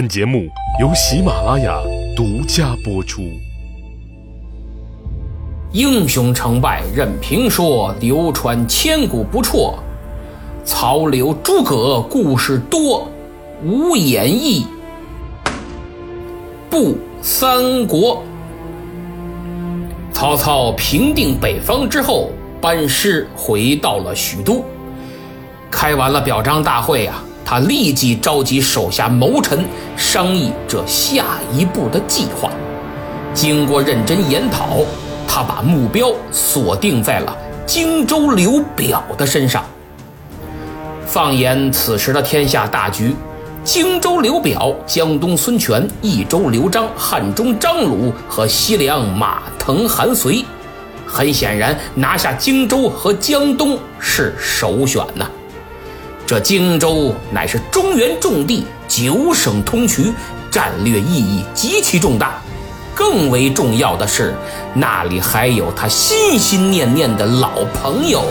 本节目由喜马拉雅独家播出。英雄成败任评说，流传千古不辍。曹刘诸葛故事多，无演义不三国。曹操平定北方之后，班师回到了许都。开完了表彰大会啊，他立即召集手下谋臣商议这下一步的计划。经过认真研讨。他把目标锁定在了荆州刘表的身上。放眼此时的天下大局，荆州刘表、江东孙权、益州刘璋、汉中张鲁和西凉马腾、韩遂，很显然拿下荆州和江东是首选呐。这荆州乃是中原重地，九省通衢，战略意义极其重大。更为重要的是，那里还有他心心念念的老朋友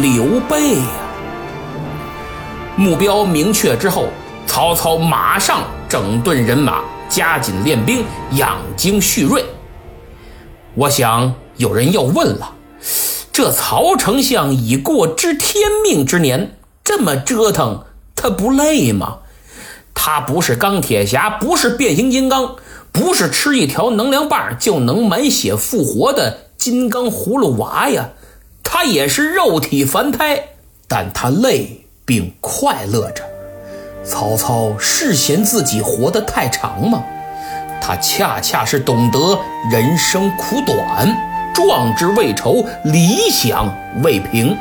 刘备呀。目标明确之后，曹操马上整顿人马，加紧练兵，养精蓄锐。我想有人要问了：这曹丞相已过知天命之年，这么折腾，他不累吗？他不是钢铁侠，不是变形金刚。不是吃一条能量棒就能满血复活的金刚葫芦娃呀，他也是肉体凡胎，但他累并快乐着。曹操是嫌自己活得太长吗？他恰恰是懂得人生苦短，壮志未酬，理想未平。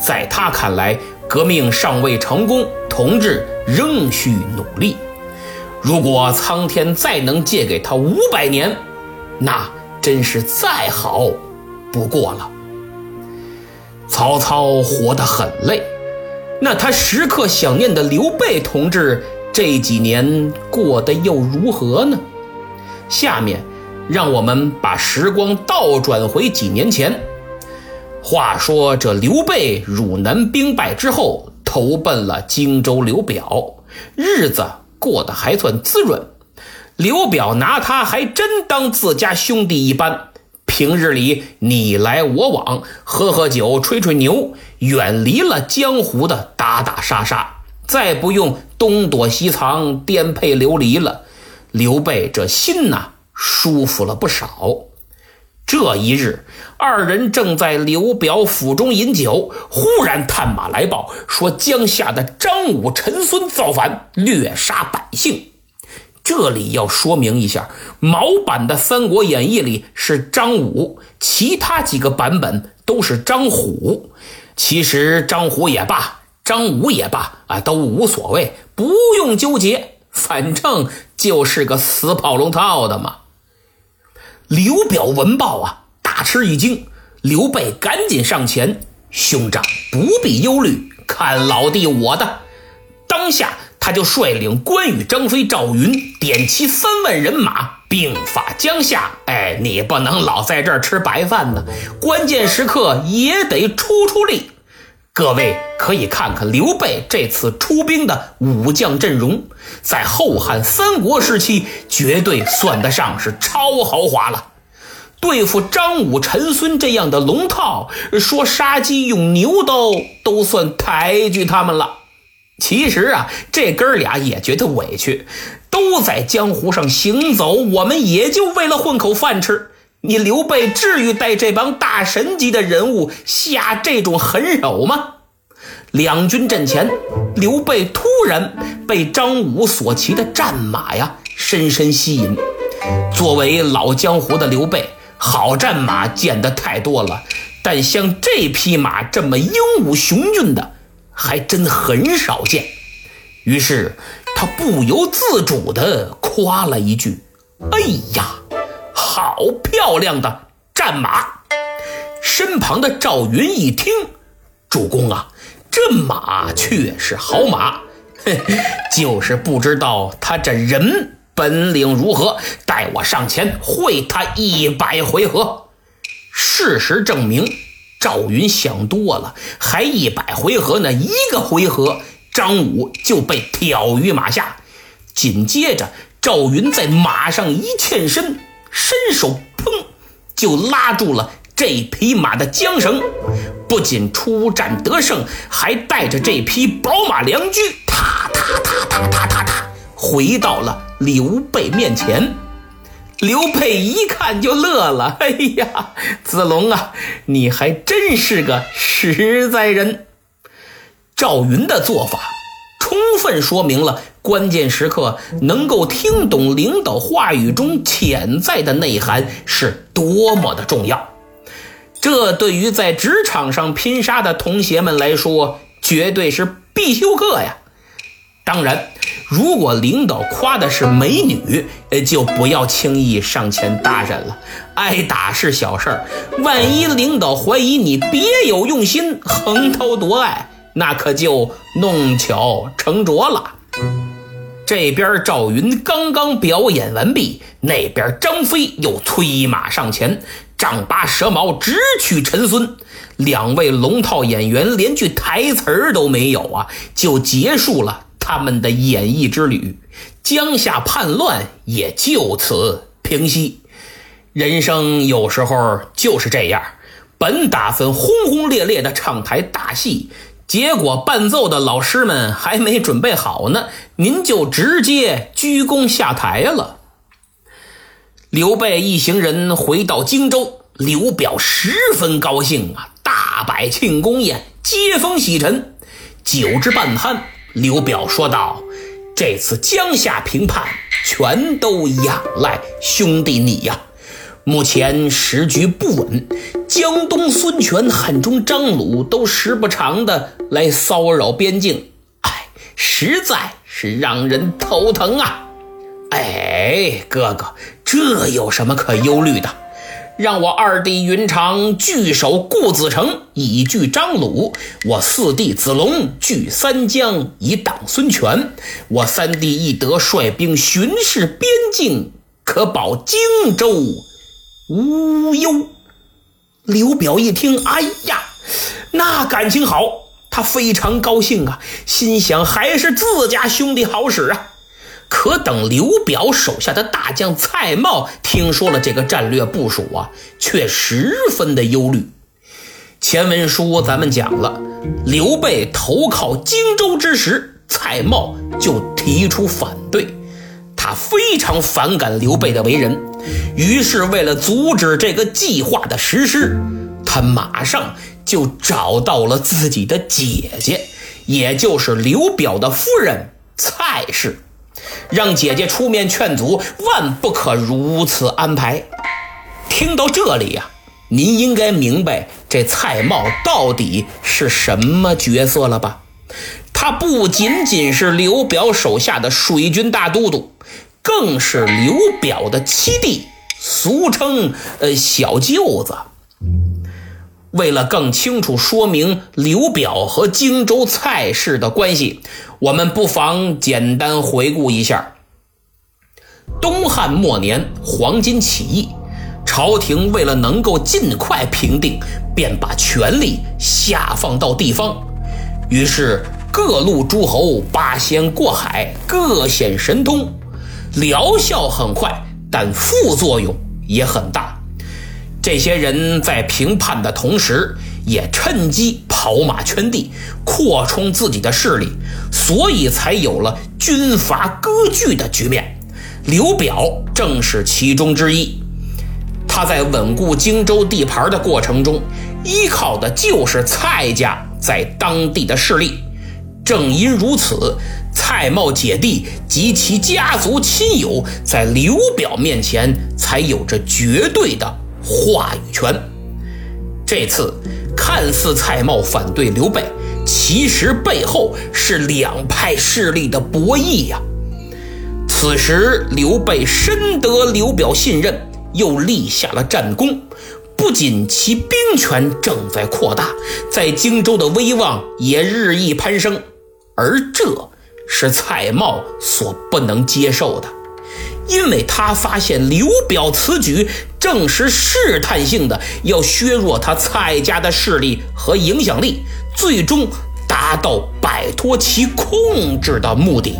在他看来，革命尚未成功，同志仍需努力。如果苍天再能借给他五百年，那真是再好不过了。曹操活得很累，那他时刻想念的刘备同志这几年过得又如何呢？下面，让我们把时光倒转回几年前。话说这刘备汝南兵败之后，投奔了荆州刘表，日子。过得还算滋润，刘表拿他还真当自家兄弟一般，平日里你来我往，喝喝酒，吹吹牛，远离了江湖的打打杀杀，再不用东躲西藏、颠沛流离了。刘备这心呐，舒服了不少。这一日，二人正在刘表府中饮酒，忽然探马来报说，江夏的张武、陈孙造反，掠杀百姓。这里要说明一下，毛版的《三国演义》里是张武，其他几个版本都是张虎。其实张虎也罢，张武也罢，啊，都无所谓，不用纠结，反正就是个死跑龙套的嘛。刘表闻报啊，大吃一惊。刘备赶紧上前：“兄长不必忧虑，看老弟我的。”当下他就率领关羽、张飞、赵云，点齐三万人马，兵发江夏。哎，你不能老在这儿吃白饭呢，关键时刻也得出出力。各位可以看看刘备这次出兵的武将阵容，在后汉三国时期绝对算得上是超豪华了。对付张武、陈孙这样的龙套，说杀鸡用牛刀都算抬举他们了。其实啊，这哥俩也觉得委屈，都在江湖上行走，我们也就为了混口饭吃。你刘备至于带这帮大神级的人物下这种狠手吗？两军阵前，刘备突然被张武所骑的战马呀深深吸引。作为老江湖的刘备，好战马见得太多了，但像这匹马这么英武雄俊的，还真很少见。于是他不由自主地夸了一句：“哎呀！”好漂亮的战马！身旁的赵云一听，主公啊，这马却是好马，嘿，就是不知道他这人本领如何，待我上前会他一百回合。事实证明，赵云想多了，还一百回合呢？一个回合，张武就被挑于马下。紧接着，赵云在马上一欠身，伸手砰，就拉住了这匹马的缰绳。不仅出战得胜，还带着这匹宝马良驹，踏踏踏踏踏踏踏，回到了刘备面前。刘备一看就乐了：“哎呀，子龙啊，你还真是个实在人。”赵云的做法，充分说明了关键时刻能够听懂领导话语中潜在的内涵是多么的重要。这对于在职场上拼杀的同学们来说，绝对是必修课呀。当然，如果领导夸的是美女，呃，就不要轻易上前搭讪了。挨打是小事儿，万一领导怀疑你别有用心，横刀夺爱，那可就弄巧成拙了。这边赵云刚刚表演完毕，那边张飞又催马上前，丈八蛇矛直取陈孙。两位龙套演员连句台词儿都没有啊，就结束了。他们的演艺之旅，江夏叛乱也就此平息。人生有时候就是这样，本打算轰轰烈烈的唱台大戏，结果伴奏的老师们还没准备好呢，您就直接鞠躬下台了。刘备一行人回到荆州，刘表十分高兴啊，大摆庆功宴，接风洗尘，酒至半酣。刘表说道：“这次江夏平叛，全都仰赖兄弟你呀！目前时局不稳，江东孙权、汉中张鲁都时不常的来骚扰边境，哎，实在是让人头疼啊！哎，哥哥，这有什么可忧虑的？”让我二弟云长据守固子城，以拒张鲁；我四弟子龙据三江，以挡孙权；我三弟翼德率兵巡视边境，可保荆州无忧。刘表一听，哎呀，那感情好，他非常高兴啊，心想还是自家兄弟好使啊。可等刘表手下的大将蔡瑁听说了这个战略部署啊，却十分的忧虑。前文书咱们讲了，刘备投靠荆州之时，蔡瑁就提出反对，他非常反感刘备的为人，于是为了阻止这个计划的实施，他马上就找到了自己的姐姐，也就是刘表的夫人蔡氏。让姐姐出面劝阻，万不可如此安排。听到这里呀，您应该明白这蔡瑁到底是什么角色了吧？他不仅仅是刘表手下的水军大都督，更是刘表的七弟，俗称呃小舅子。为了更清楚说明刘表和荆州蔡氏的关系，我们不妨简单回顾一下：东汉末年，黄巾起义，朝廷为了能够尽快平定，便把权力下放到地方，于是各路诸侯八仙过海，各显神通，疗效很快，但副作用也很大。这些人在评判的同时，也趁机跑马圈地，扩充自己的势力，所以才有了军阀割据的局面。刘表正是其中之一。他在稳固荆州地盘的过程中，依靠的就是蔡家在当地的势力。正因如此，蔡瑁姐弟及其家族亲友在刘表面前才有着绝对的。话语权。这次看似蔡瑁反对刘备，其实背后是两派势力的博弈呀。此时刘备深得刘表信任，又立下了战功，不仅其兵权正在扩大，在荆州的威望也日益攀升，而这是蔡瑁所不能接受的。因为他发现刘表此举正是试探性的，要削弱他蔡家的势力和影响力，最终达到摆脱其控制的目的。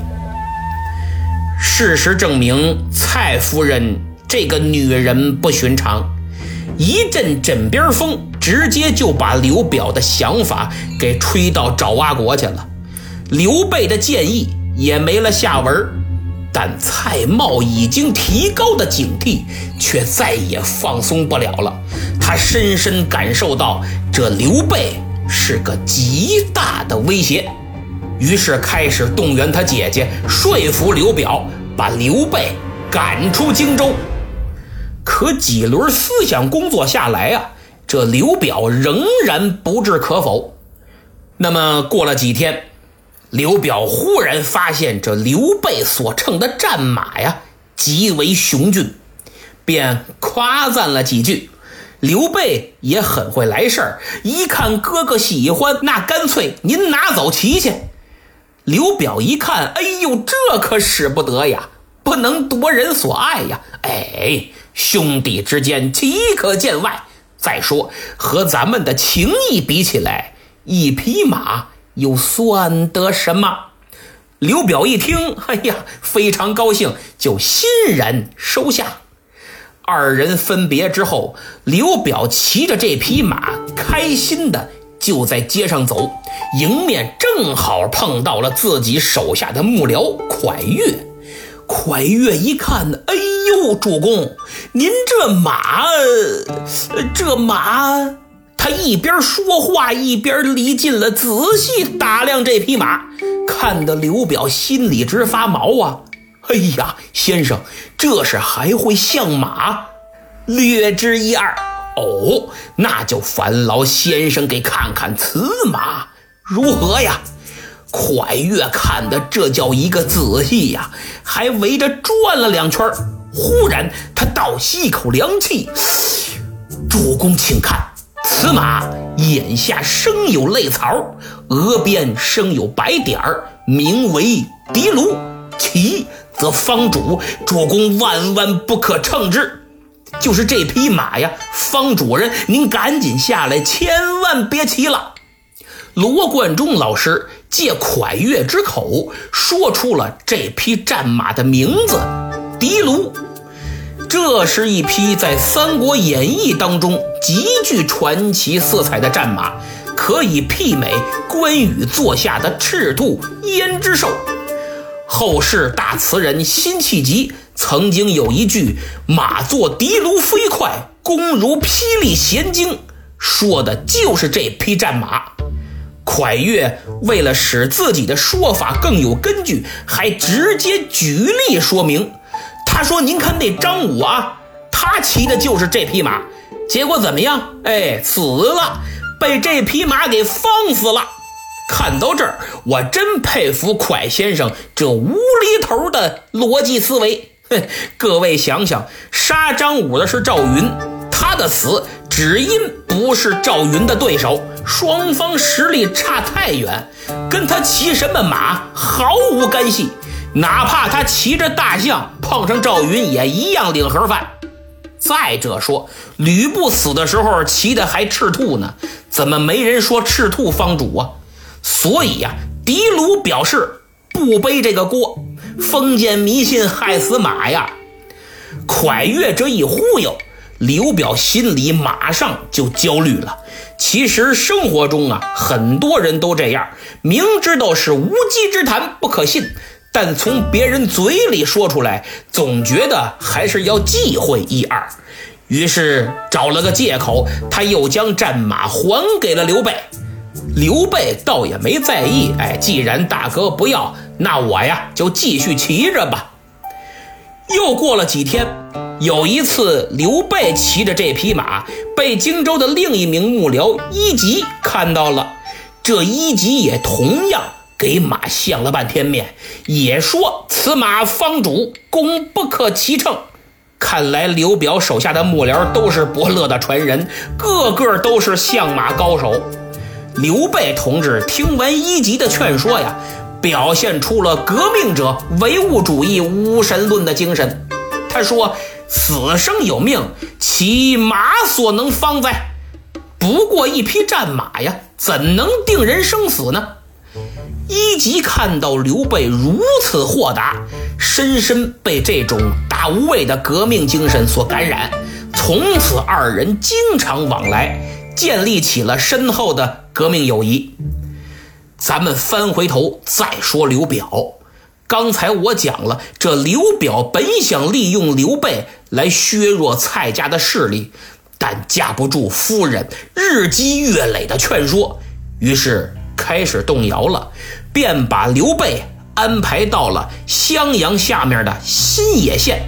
事实证明，蔡夫人这个女人不寻常，一阵枕边风，直接就把刘表的想法给吹到爪哇国去了。刘备的建议也没了下文，但蔡瑁已经提高的警惕却再也放松不了了。他深深感受到这刘备是个极大的威胁。于是开始动员他姐姐，说服刘表把刘备赶出荆州。可几轮思想工作下来啊，这刘表仍然不置可否。那么过了几天，刘表忽然发现这刘备所乘的战马呀极为雄俊，便夸赞了几句。刘备也很会来事儿，一看哥哥喜欢，那干脆您拿走骑去。刘表一看，哎呦，这可使不得呀，不能夺人所爱呀！哎，兄弟之间岂可见外？再说和咱们的情谊比起来，一匹马又算得什么？刘表一听，哎呀，非常高兴，就欣然收下。二人分别之后，刘表骑着这匹马，开心的。就在街上走，迎面正好碰到了自己手下的幕僚蒯越。蒯越一看，哎呦，主公，您这马，这马……他一边说话一边离近了，仔细打量这匹马，看得刘表心里直发毛啊！哎呀，先生，这是还会相马？略知一二。哦，那就烦劳先生给看看此马如何呀？蒯越看的这叫一个仔细呀，还围着转了两圈。忽然，他倒吸一口凉气：“主公，请看，此马眼下生有泪槽，额边生有白点儿，名为的卢，骑则方主。主公万万不可乘之。”就是这匹马呀，方主人，您赶紧下来，千万别骑了。罗贯中老师借蒯越之口说出了这匹战马的名字——的卢。这是一匹在《三国演义》当中极具传奇色彩的战马，可以媲美关羽座下的赤兔胭脂兽。后世大词人辛弃疾。曾经有一句“马作的卢飞快，弓如霹雳弦惊”，说的就是这匹战马。蒯越为了使自己的说法更有根据，还直接举例说明。他说：“您看那张武啊，他骑的就是这匹马，结果怎么样？哎，死了，被这匹马给放死了。”看到这儿，我真佩服蒯先生这无厘头的逻辑思维。哼，各位想想，杀张武的是赵云，他的死只因不是赵云的对手，双方实力差太远，跟他骑什么马毫无干系。哪怕他骑着大象碰上赵云，也一样领盒饭。再者说，吕布死的时候骑的还赤兔呢，怎么没人说赤兔方主啊？所以呀，狄卢表示不背这个锅。封建迷信害死马呀！蒯越这一忽悠，刘表心里马上就焦虑了。其实生活中啊，很多人都这样，明知道是无稽之谈，不可信，但从别人嘴里说出来，总觉得还是要忌讳一二。于是找了个借口，他又将战马还给了刘备。刘备倒也没在意，哎，既然大哥不要。那我呀就继续骑着吧。又过了几天，有一次刘备骑着这匹马，被荆州的另一名幕僚伊吉看到了。这伊吉也同样给马相了半天面，也说此马方主公不可骑乘。看来刘表手下的幕僚都是伯乐的传人，个个都是相马高手。刘备同志听完一级的劝说呀。表现出了革命者唯物主义无神论的精神。他说：“死生有命，其马所能方哉？不过一匹战马呀，怎能定人生死呢？”一即看到刘备如此豁达，深深被这种大无畏的革命精神所感染，从此二人经常往来，建立起了深厚的革命友谊。咱们翻回头再说刘表，刚才我讲了，这刘表本想利用刘备来削弱蔡家的势力，但架不住夫人日积月累的劝说，于是。开始动摇了，便把刘备安排到了襄阳下面的新野县。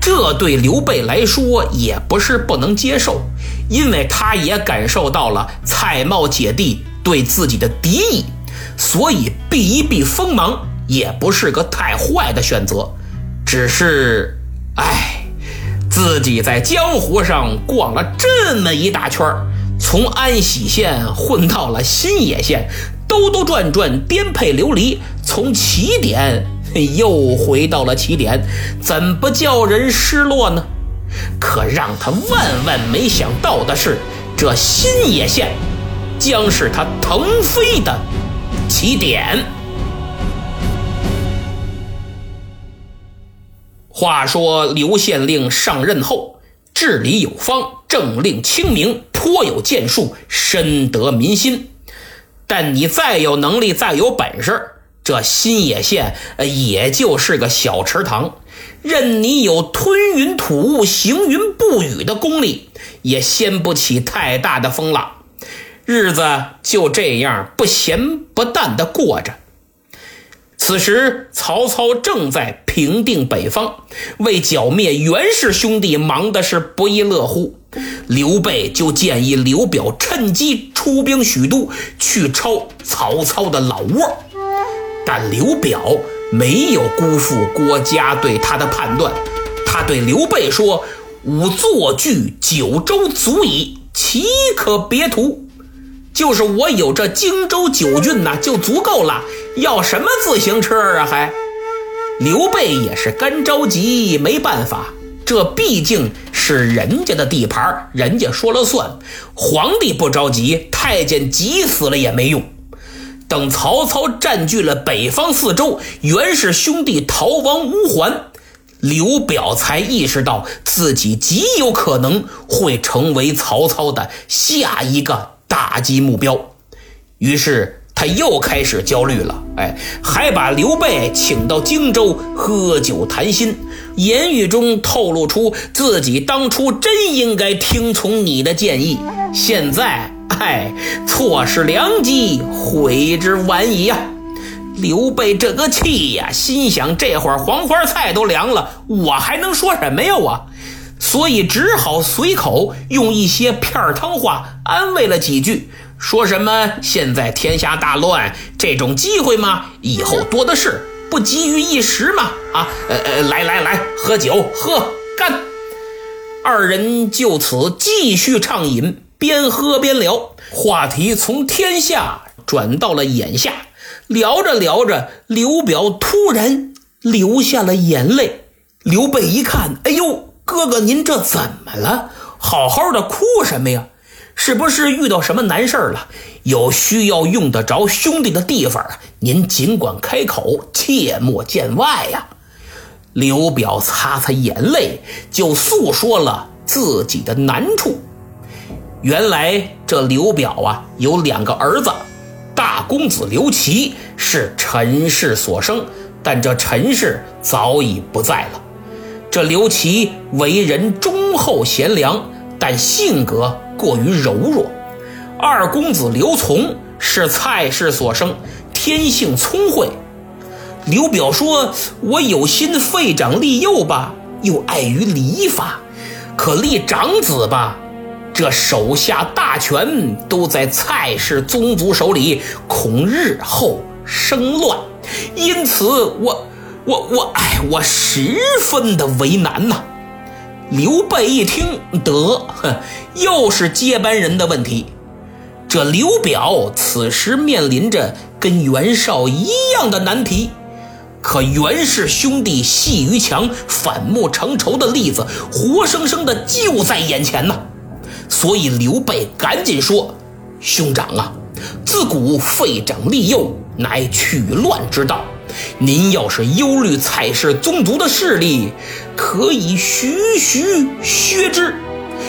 这对刘备来说也不是不能接受，因为他也感受到了蔡瑁姐弟对自己的敌意，所以避一避锋芒也不是个太坏的选择。只是，哎，自己在江湖上逛了这么一大圈儿。从安喜县混到了新野县，兜兜转转，颠沛流离，从起点 又回到了起点，怎不叫人失落呢？可让他万万没想到的是，这新野县将是他腾飞的起点。话说刘县令上任后。治理有方，政令清明，颇有建树，深得民心。但你再有能力，再有本事，这新野县也就是个小池塘，任你有吞云吐雾、行云布雨的功力，也掀不起太大的风浪。日子就这样不咸不淡的过着。此时，曹操正在平定北方，为剿灭袁氏兄弟忙的是不亦乐乎。刘备就建议刘表趁机出兵许都，去抄曹操的老窝。但刘表没有辜负郭嘉对他的判断，他对刘备说：“吾坐据九州足矣，岂可别图？”就是我有这荆州九郡呐，就足够了。要什么自行车啊？还刘备也是干着急，没办法，这毕竟是人家的地盘，人家说了算。皇帝不着急，太监急死了也没用。等曹操占据了北方四周，袁氏兄弟逃亡乌桓，刘表才意识到自己极有可能会成为曹操的下一个打击目标，于是。他又开始焦虑了，哎，还把刘备请到荆州喝酒谈心，言语中透露出自己当初真应该听从你的建议，现在，哎，错失良机，悔之晚矣呀！刘备这个气呀，心想这会儿黄花菜都凉了，我还能说什么呀？我，所以只好随口用一些片儿汤话安慰了几句。说什么？现在天下大乱，这种机会嘛，以后多的是，不急于一时嘛。啊，呃呃，来来来，喝酒，喝干。二人就此继续畅饮，边喝边聊，话题从天下转到了眼下。聊着聊着，刘表突然流下了眼泪。刘备一看，哎呦，哥哥您这怎么了？好好的哭什么呀？是不是遇到什么难事了？有需要用得着兄弟的地方？您尽管开口，切莫见外呀。刘表擦擦眼泪，就诉说了自己的难处。原来这刘表啊，有两个儿子，大公子刘琦是陈氏所生，但这陈氏早已不在了。这刘琦为人忠厚贤良，但性格。过于柔弱，二公子刘琮是蔡氏所生，天性聪慧。刘表说：“我有心废长立幼吧，又碍于礼法；可立长子吧，这手下大权都在蔡氏宗族手里，恐日后生乱。因此，我、我、我，哎，我十分的为难呐。”刘备一听，得，哼，又是接班人的问题。这刘表此时面临着跟袁绍一样的难题，可袁氏兄弟戏于墙、反目成仇的例子，活生生的就在眼前呢。所以刘备赶紧说：“兄长啊，自古废长立幼，乃取乱之道。您要是忧虑蔡氏宗族的势力，可以徐徐削之，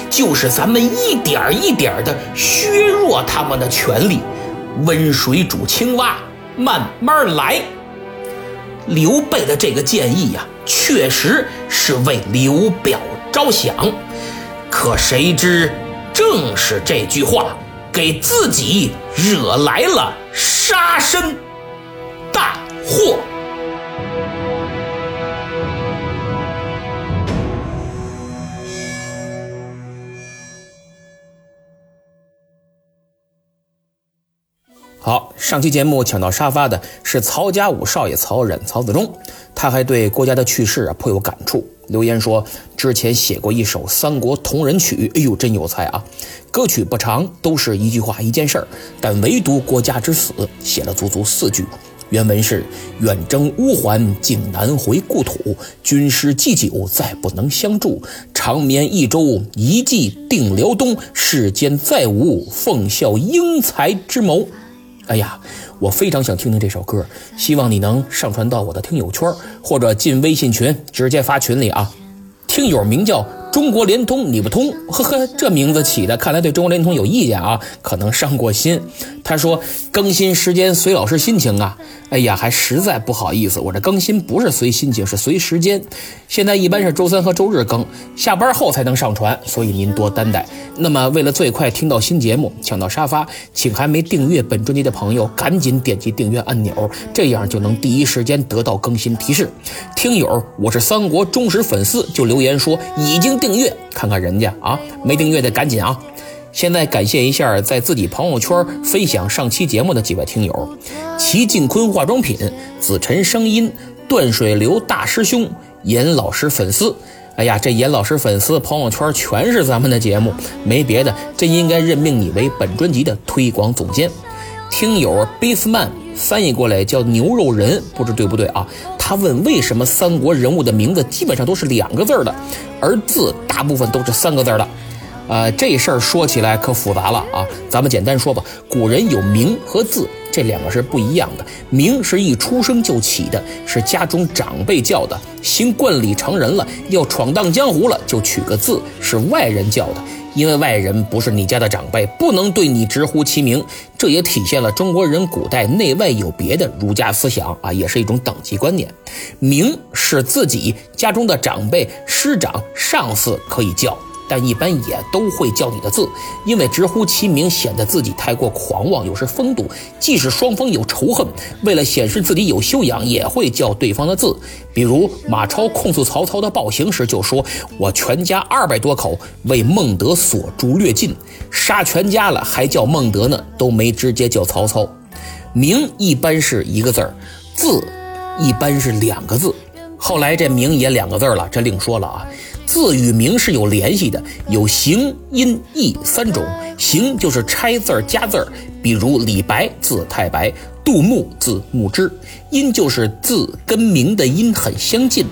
就是咱们一点一点的削弱他们的权力。温水煮青蛙，慢慢来。刘备的这个建议呀，确实是为刘表着想，可谁知正是这句话，给自己惹来了杀身祸。好，上期节目抢到沙发的是曹家五少爷曹忍、曹子忠，他还对郭嘉的去世啊颇有感触，留言说之前写过一首《三国同人曲》，哎呦真有才啊！歌曲不长，都是一句话一件事儿，但唯独郭嘉之死写了足足四句。原文是：远征乌桓，竟难回故土，军师祭酒，再不能相助。长眠益州，一计定辽东，世间再无奉孝英才之谋。哎呀，我非常想听听这首歌，希望你能上传到我的听友圈，或者进微信群直接发群里啊。听友名叫。中国联通你不通，呵呵，这名字起的看来对中国联通有意见啊，可能伤过心。他说更新时间随老师心情啊，哎呀，还实在不好意思，我这更新不是随心情，是随时间。现在一般是周三和周日更，下班后才能上传，所以您多担待。那么为了最快听到新节目，抢到沙发，请还没订阅本专辑的朋友赶紧点击订阅按钮，这样就能第一时间得到更新提示。听友，我是三国忠实粉丝，就留言说已经。订阅看看人家啊，没订阅的赶紧啊！现在感谢一下在自己朋友圈分享上期节目的几位听友：齐静坤化妆品、子晨声音、断水流大师兄、严老师粉丝。哎呀，这严老师粉丝朋友圈全是咱们的节目，没别的，真应该任命你为本专辑的推广总监。听友 Baseman 翻译过来叫牛肉人，不知对不对啊？他问为什么三国人物的名字基本上都是两个字的，而字大部分都是三个字的。呃，这事儿说起来可复杂了啊。咱们简单说吧，古人有名和字，这两个是不一样的。名是一出生就起的，是家中长辈叫的；行冠礼成人了，要闯荡江湖了，就取个字，是外人叫的。因为外人不是你家的长辈，不能对你直呼其名，这也体现了中国人古代内外有别的儒家思想啊，也是一种等级观念。名是自己家中的长辈、师长、上司可以叫。但一般也都会叫你的字，因为直呼其名显得自己太过狂妄，有失风度。即使双方有仇恨，为了显示自己有修养，也会叫对方的字。比如马超控诉曹操的暴行时，就说：“我全家二百多口为孟德所诛略尽，杀全家了还叫孟德呢，都没直接叫曹操。”名一般是一个字儿，字一般是两个字。后来这名也两个字了，这另说了啊。字与名是有联系的，有形、音、义三种。形就是拆字儿加字儿，比如李白字太白，杜牧字牧之。音就是字跟名的音很相近。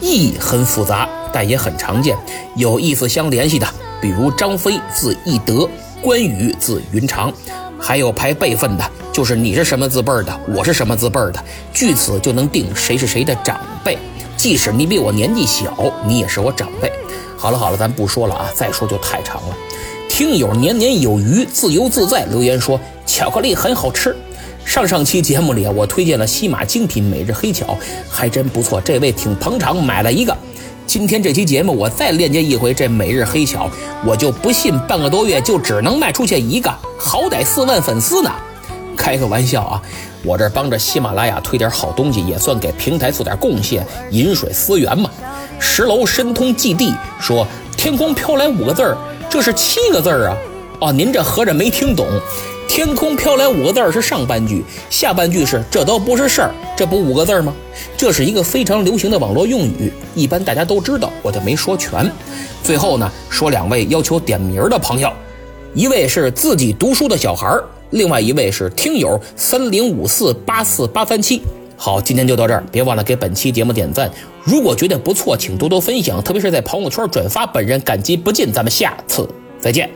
义很复杂，但也很常见，有意思相联系的，比如张飞字翼德，关羽字云长。还有排辈分的，就是你是什么字辈儿的，我是什么字辈儿的，据此就能定谁是谁的长辈。即使你比我年纪小，你也是我长辈。好了好了，咱不说了啊，再说就太长了。听友年年有余，自由自在留言说巧克力很好吃。上上期节目里啊，我推荐了西马精品每日黑巧，还真不错。这位挺捧场，买了一个。今天这期节目我再链接一回这每日黑巧，我就不信半个多月就只能卖出去一个，好歹四万粉丝呢。开个玩笑啊！我这帮着喜马拉雅推点好东西，也算给平台做点贡献，饮水思源嘛。十楼申通基地说：“天空飘来五个字儿，这是七个字儿啊！哦，您这合着没听懂？天空飘来五个字儿是上半句，下半句是这都不是事儿，这不五个字儿吗？这是一个非常流行的网络用语，一般大家都知道，我就没说全。最后呢，说两位要求点名的朋友，一位是自己读书的小孩儿。”另外一位是听友三零五四八四八三七，好，今天就到这儿，别忘了给本期节目点赞。如果觉得不错，请多多分享，特别是在朋友圈转发，本人感激不尽。咱们下次再见。